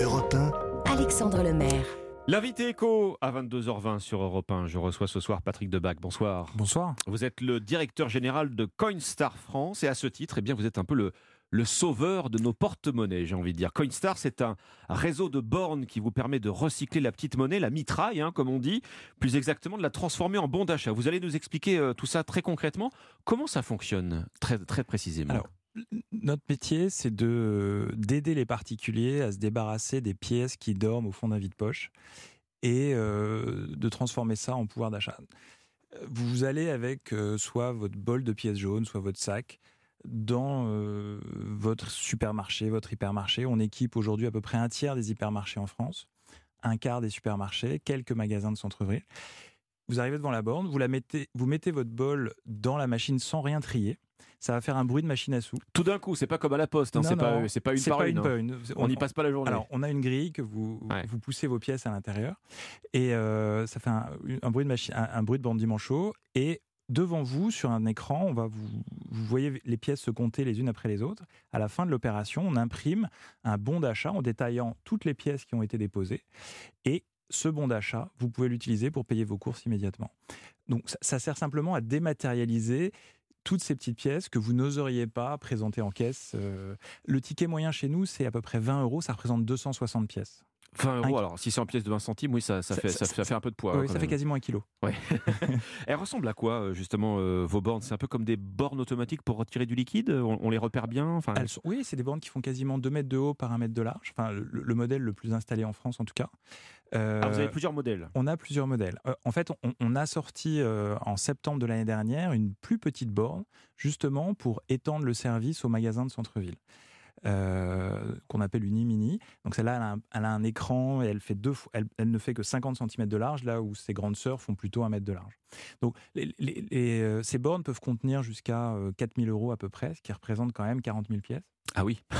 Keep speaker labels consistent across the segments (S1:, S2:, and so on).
S1: Europe 1,
S2: Alexandre Lemaire.
S3: L'invité écho à 22h20 sur Europe 1. Je reçois ce soir Patrick Debac. Bonsoir.
S4: Bonsoir.
S3: Vous êtes le directeur général de Coinstar France et à ce titre, eh bien, vous êtes un peu le, le sauveur de nos porte-monnaies, j'ai envie de dire. Coinstar, c'est un réseau de bornes qui vous permet de recycler la petite monnaie, la mitraille, hein, comme on dit, plus exactement de la transformer en bon d'achat. Vous allez nous expliquer euh, tout ça très concrètement. Comment ça fonctionne très, très précisément?
S4: Alors, Notre métier, c'est de d'aider les particuliers à se débarrasser des pièces qui dorment au fond d'un vide-poche et euh, de transformer ça en pouvoir d'achat. Vous allez avec euh, soit votre bol de pièces jaunes, soit votre sac dans euh, votre supermarché, votre hypermarché. On équipe aujourd'hui à peu près un tiers des hypermarchés en France, un quart des supermarchés, quelques magasins de centre-ville. Vous arrivez devant la borne, vous mettez votre bol dans la machine sans rien trier. Ça va faire un bruit de machine à sous.
S3: Tout d'un coup, c'est pas comme à la poste, hein, c'est pas, une par
S4: pas
S3: une.
S4: une
S3: hein.
S4: une.
S3: On n'y passe pas la journée.
S4: Alors, on a une grille que vous,
S3: Ouais.
S4: vous poussez vos pièces à l'intérieur et euh, ça fait un, un bruit de machine, un, un bruit de bande manchot. Et devant vous, sur un écran, on va vous, vous voyez les pièces se compter les unes après les autres. À la fin de l'opération, on imprime un bon d'achat en détaillant toutes les pièces qui ont été déposées. Et ce bon d'achat, vous pouvez l'utiliser pour payer vos courses immédiatement. Donc, ça, ça sert simplement à dématérialiser toutes ces petites pièces que vous n'oseriez pas présenter en caisse. Euh, le ticket moyen chez nous, c'est à peu près 20 euros, ça représente 260 pièces.
S3: 20 euros,
S4: Un-
S3: alors si c'est en pièces de 20 centimes, oui, ça, ça,
S4: Ça-
S3: fait,
S4: ça-
S3: fait un peu de poids.
S4: oui,
S3: hein,
S4: ça fait quasiment un kilo.
S3: Ouais. Elles ressemblent à quoi, euh, justement, euh, vos bornes? C'est un peu comme des bornes automatiques pour retirer du liquide? On, on les repère bien? Enfin,
S4: Elles sont- oui, c'est des bornes qui font quasiment 2 mètres de haut par 1 mètre de large. Enfin, le, le modèle le plus installé en France, en tout cas. Euh,
S3: Ah, vous avez plusieurs modèles.
S4: On a plusieurs modèles. Euh, en fait, on, on a sorti euh, en septembre de l'année dernière une plus petite borne, justement pour étendre le service aux magasins de centre-ville. Euh, qu'on appelle une e-mini. Donc celle-là, elle, a un- écran et elle, fait deux elle, ne fait que 50 cm de large, là où ses grandes sœurs font plutôt un mètre de large. Donc euh, ces bornes peuvent contenir jusqu'à euh, 4000 euros à peu près, ce qui représente quand même 40 000 pièces.
S3: Ah oui.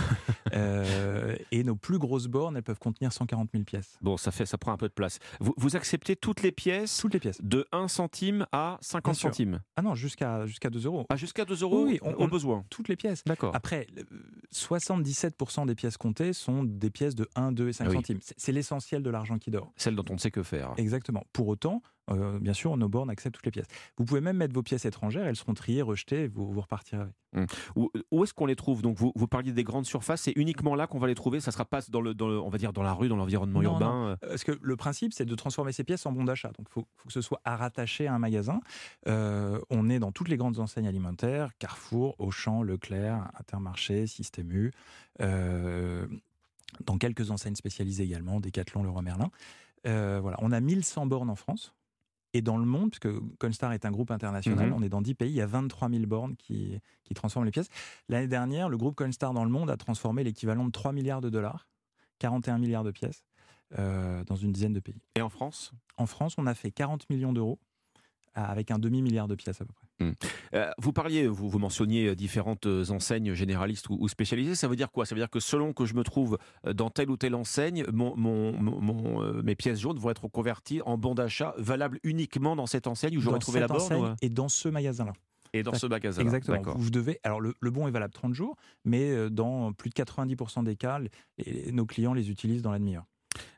S4: Euh, et nos plus grosses bornes, elles peuvent contenir 140 000 pièces.
S3: Bon, ça fait, ça prend un peu de place. Vous, vous acceptez toutes les pièces
S4: Toutes les pièces.
S3: de 1 centime à 50
S4: Bien sûr.
S3: centimes
S4: Ah non, jusqu'à jusqu'à 2 euros.
S3: Ah, jusqu'à 2 euros
S4: Oui,
S3: on, au besoin.
S4: Toutes les pièces.
S3: D'accord.
S4: Après, le- 77% des pièces comptées sont des pièces de 1, 2 et 5
S3: Ah oui.
S4: centimes. C'est- C'est l'essentiel de l'argent qui dort.
S3: Celle dont on ne sait que faire.
S4: Exactement. Pour autant, euh, bien sûr, nos bornes acceptent toutes les pièces. Vous pouvez même mettre vos pièces étrangères, elles seront triées, rejetées, et vous, vous repartirez avec.
S3: Où, où est-ce qu'on les trouve? Donc, vous, vous parliez des grandes surfaces, c'est uniquement là qu'on va les trouver? Ça sera pas dans le, dans le- on va dire dans la rue, dans l'environnement urbain. euh.
S4: Parce que le principe, c'est de transformer ces pièces en bons d'achat. Donc, il faut, faut que ce soit à rattacher à un magasin. Euh, on est dans toutes les grandes enseignes alimentaires Carrefour, Auchan, Leclerc, Intermarché, Système U. euh, dans quelques enseignes spécialisées également, Decathlon, Leroy Merlin. Euh, voilà. On a 1100 bornes en France. Et dans le monde, puisque Constar est un groupe international,
S3: Mhm.
S4: on est dans 10 pays, il y a 23 000 bornes qui, qui transforment les pièces. L'année dernière, le groupe Constar dans le monde a transformé l'équivalent de 3 milliards de dollars, 41 milliards de pièces, euh, dans une dizaine de pays.
S3: Et en France?
S4: En France, on a fait 40 millions d'euros avec un demi-milliard de pièces à peu près.
S3: Euh, vous parliez, vous, vous mentionniez euh, différentes euh, enseignes généralistes ou, ou spécialisées. Ça veut dire quoi? Ça veut dire que selon que je me trouve dans telle ou telle enseigne, mon, mon- mon- mon, euh, mes pièces jaunes vont être converties en bons d'achat valables uniquement dans cette enseigne où j'aurais trouvé la borne ou,
S4: et dans ce magasin-là.
S3: et dans ce magasin.
S4: Exactement. Vous, devez. Alors le, le bon est valable 30 jours, mais dans plus de 90% des cas, les- nos clients les utilisent dans la demi-heure.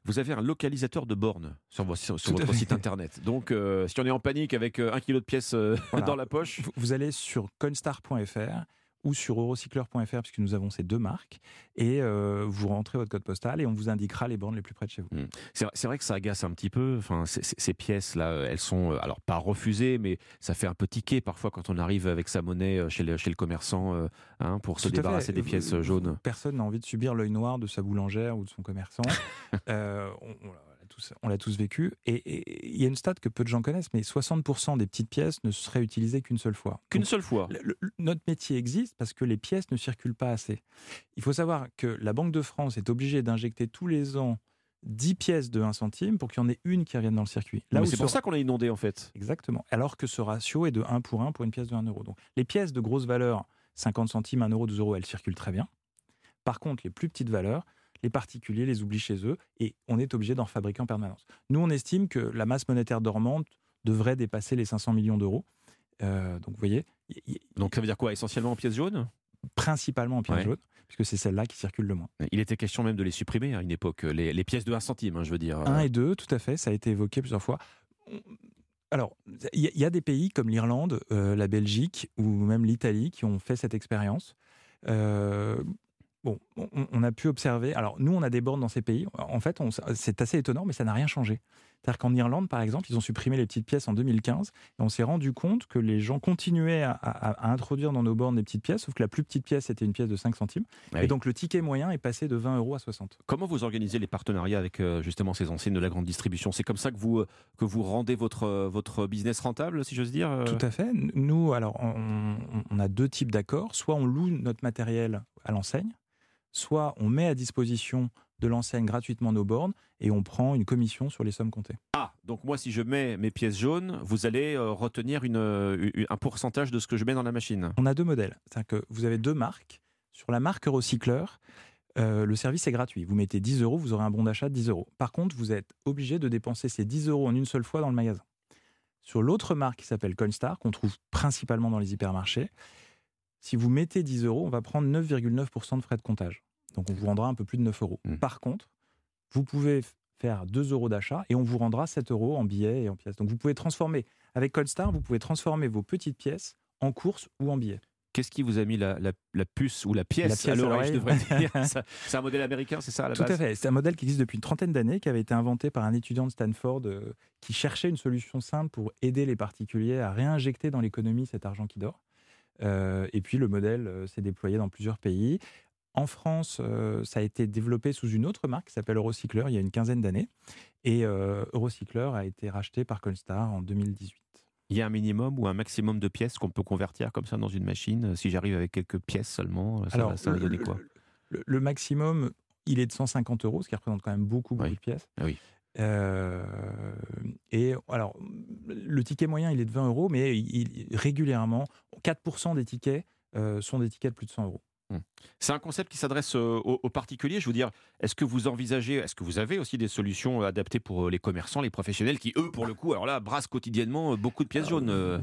S3: Vous avez un localisateur de bornes sur, votre site internet. Donc, euh, si on est en panique avec euh, un kilo de pièces euh,
S4: Voilà.
S3: dans la poche,
S4: Vous, vous allez sur constar.fr ou sur eurocycleur.fr puisque nous avons ces deux marques et euh, vous rentrez votre code postal et on vous indiquera les bornes les plus près de chez vous.
S3: c'est c'est vrai que ça agace un petit peu. Enfin, ces- ces ces pièces-là, elles sont, euh, alors pas refusées, mais ça fait un peu tiquer parfois quand on arrive avec sa monnaie euh, chez le, chez le commerçant euh, hein, pour se
S4: Tout
S3: débarrasser des pièces euh, jaunes.
S4: Personne n'a envie de subir l'œil noir de sa boulangère ou de son commerçant. Euh, on, on tous, on l'a tous vécu. Et il y a une stat que peu de gens connaissent, mais 60% des petites pièces ne seraient utilisées qu'une seule fois.
S3: Qu'une seule fois.
S4: le- le- notre métier existe parce que les pièces ne circulent pas assez. Il faut savoir que la Banque de France est obligée d'injecter tous les ans 10 pièces de 1 centime pour qu'il y en ait une qui revienne dans le circuit.
S3: Mais
S4: où
S3: c'est pour ça qu'on est inondé en fait.
S4: Exactement. Alors que ce ratio est de 1 pour 1 pour une pièce de 1 euro. Donc les pièces de grosse valeur, 50 centimes, 1 euro, 2 euros, elles circulent très bien. Par contre, les plus petites valeurs, les particuliers les oublient chez eux et on est obligé d'en fabriquer en permanence. Nous, on estime que la masse monétaire dormante devrait dépasser les 500 millions d'euros. Euh, donc vous voyez,
S3: Donc ça veut dire quoi Essentiellement en pièces jaunes?
S4: Principalement en pièces
S3: Ouais.
S4: jaunes, puisque c'est celle-là qui circule le moins.
S3: Il était question même de les supprimer à une époque, les, les pièces de 1 centime, hein, je veux dire.
S4: 1 et 2, tout à fait, ça a été évoqué plusieurs fois. Alors, il y, a- il y a des pays comme l'Irlande, euh, la Belgique ou même l'Italie qui ont fait cette expérience. Euh, bon, on, on a pu observer. Alors, nous, on a des bornes dans ces pays. En fait, c'est assez étonnant, mais ça n'a rien changé. C'est-à-dire qu'en Irlande, par exemple, ils ont supprimé les petites pièces en 2015 et on s'est rendu compte que les gens continuaient à, à- à introduire dans nos bornes des petites pièces, sauf que la plus petite pièce était une pièce de 5 centimes.
S3: Ah
S4: Et donc, le ticket moyen est passé de 20 euros à 60.
S3: Comment vous organisez les partenariats avec euh, justement ces enseignes de la grande distribution? C'est comme ça que vous, euh, que vous rendez votre, euh, votre business rentable, si j'ose dire
S4: Tout à fait. Nous, alors, on a deux types d'accords. Soit on loue notre matériel à l'enseigne, soit on met à disposition de l'enseigne gratuitement nos bornes et on prend une commission sur les sommes comptées.
S3: Ah, donc moi, si je mets mes pièces jaunes, vous allez euh, retenir une, euh, une- un pourcentage de ce que je mets dans la machine.
S4: On a deux modèles. C'est-à-dire que vous avez deux marques. Sur la marque Recycleur, euh, le service est gratuit. Vous mettez 10 euros, vous aurez un bon d'achat de 10 euros. Par contre, vous êtes obligé de dépenser ces 10 euros en une seule fois dans le magasin. Sur l'autre marque qui s'appelle Coinstar, qu'on trouve principalement dans les hypermarchés, si vous mettez 10 euros, on va prendre 9,9% de frais de comptage. Donc on vous rendra un peu plus de 9 euros.
S3: Mm.
S4: Par contre, vous pouvez faire 2 euros d'achat et on vous rendra 7 euros en billets et en pièces. Donc vous pouvez transformer, avec Coinstar, vous pouvez transformer vos petites pièces en courses ou en billets.
S3: Qu'est-ce qui vous a mis la, la- la puce ou la pièce,
S4: La pièce
S3: à l'oreille, je devrais dire? C'est un modèle américain, c'est ça à la
S4: Tout
S3: base?
S4: à fait. C'est un modèle qui existe depuis une trentaine d'années, qui avait été inventé par un étudiant de Stanford euh, qui cherchait une solution simple pour aider les particuliers à réinjecter dans l'économie cet argent qui dort. Euh, et puis le modèle euh, s'est déployé dans plusieurs pays. En France, euh, ça a été développé sous une autre marque qui s'appelle Eurocycler il y a une quinzaine d'années. Et euh, Eurocycler a été racheté par Colstar en 2018.
S3: Il y a un minimum ou un maximum de pièces qu'on peut convertir comme ça dans une machine Si j'arrive avec quelques pièces seulement, ça, va, ça va donner quoi?
S4: le, le maximum, il est de 150 euros, ce qui représente quand même beaucoup, beaucoup
S3: Oui.
S4: de pièces.
S3: Ah oui.
S4: Euh, et alors, le ticket moyen, il est de 20 euros, mais il- régulièrement, 4% des tickets euh, sont des tickets de plus de 100 euros.
S3: C'est un concept qui s'adresse euh, aux, aux particuliers. Je veux dire, est-ce que vous envisagez, est-ce que vous avez aussi des solutions adaptées pour euh, les commerçants, les professionnels qui, eux, pour le coup, alors là, brassent quotidiennement euh, beaucoup de pièces jaunes euh,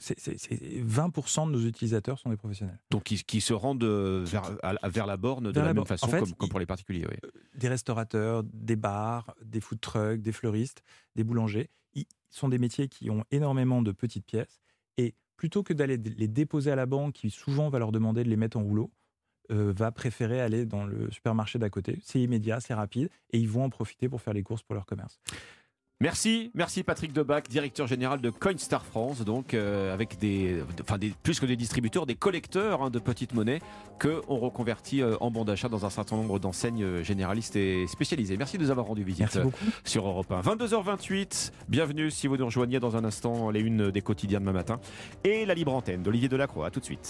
S4: C'est- c'est- c'est- 20% de nos utilisateurs sont des professionnels.
S3: donc qui, qui se rendent euh, vers, à- vers la borne de
S4: Vers
S3: la
S4: la
S3: même façon
S4: En fait,
S3: comme, comme
S4: il-
S3: pour les particuliers. oui.
S4: Des restaurateurs, des bars, des food trucks, des fleuristes, des boulangers, ils sont des métiers qui ont énormément de petites pièces. Et plutôt que d'aller les déposer à la banque, qui souvent va leur demander de les mettre en rouleau, euh, va préférer aller dans le supermarché d'à côté. C'est immédiat, c'est rapide, et ils vont en profiter pour faire les courses pour leur commerce.
S3: Merci, merci Patrick Debac, directeur général de Coinstar France, donc euh, avec des, enfin des, plus que des distributeurs, des collecteurs hein, de petites monnaies que on reconvertit euh, en bon d'achat dans un certain nombre d'enseignes euh, généralistes et spécialisées. Merci de nous avoir rendu visite sur Europe 1. 22h28, bienvenue si vous nous rejoignez dans un instant les unes des quotidiens demain matin et la libre antenne d'Olivier Delacroix. À tout de suite.